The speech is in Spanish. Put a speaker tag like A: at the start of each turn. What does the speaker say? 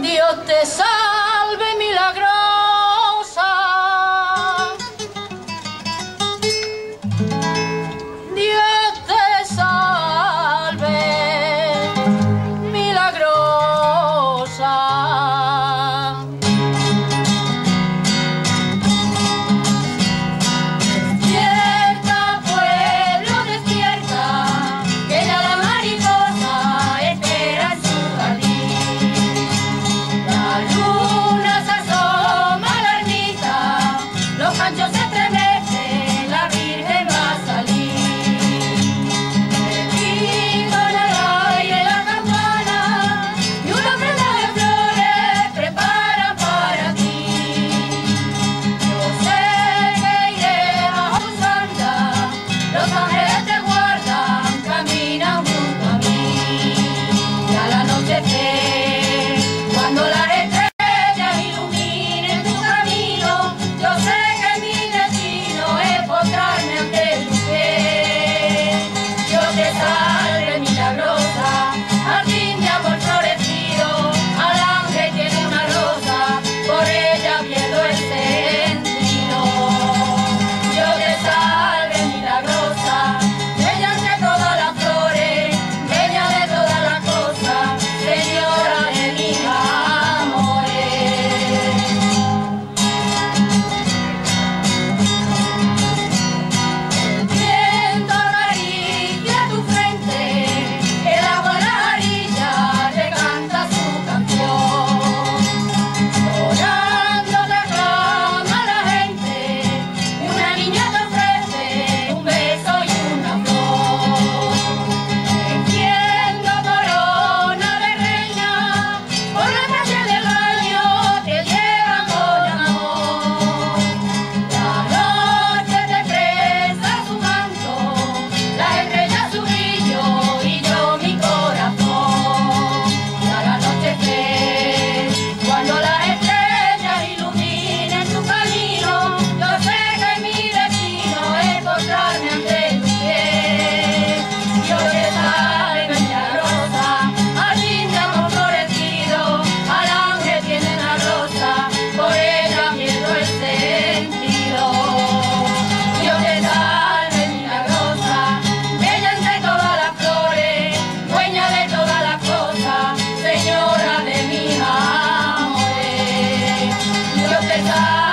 A: Dios te salve. Yeah.